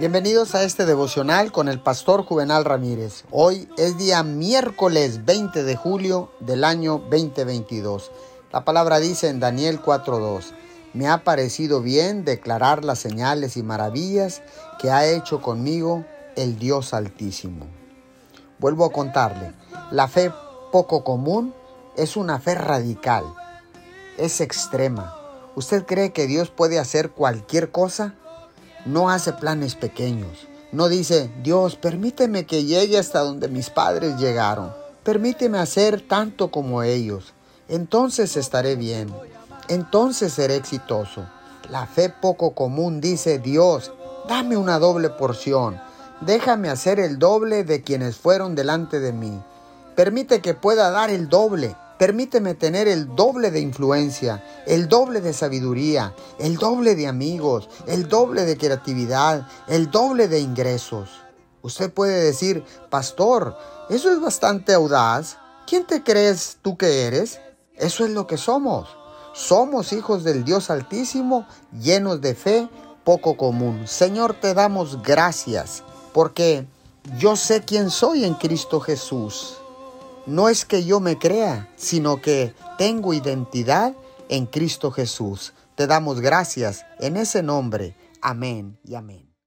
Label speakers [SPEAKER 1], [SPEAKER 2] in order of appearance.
[SPEAKER 1] Bienvenidos a este devocional con el pastor Juvenal Ramírez. Hoy es día miércoles 20 de julio del año 2022. La palabra dice en Daniel 4.2, me ha parecido bien declarar las señales y maravillas que ha hecho conmigo el Dios Altísimo. Vuelvo a contarle, la fe poco común es una fe radical, es extrema. ¿Usted cree que Dios puede hacer cualquier cosa? No hace planes pequeños. No dice, Dios, permíteme que llegue hasta donde mis padres llegaron. Permíteme hacer tanto como ellos. Entonces estaré bien. Entonces seré exitoso. La fe poco común dice, Dios, dame una doble porción. Déjame hacer el doble de quienes fueron delante de mí. Permite que pueda dar el doble. Permíteme tener el doble de influencia, el doble de sabiduría, el doble de amigos, el doble de creatividad, el doble de ingresos. Usted puede decir, pastor, eso es bastante audaz. ¿Quién te crees tú que eres? Eso es lo que somos. Somos hijos del Dios Altísimo, llenos de fe, poco común. Señor, te damos gracias porque yo sé quién soy en Cristo Jesús. No es que yo me crea, sino que tengo identidad en Cristo Jesús. Te damos gracias en ese nombre. Amén y amén.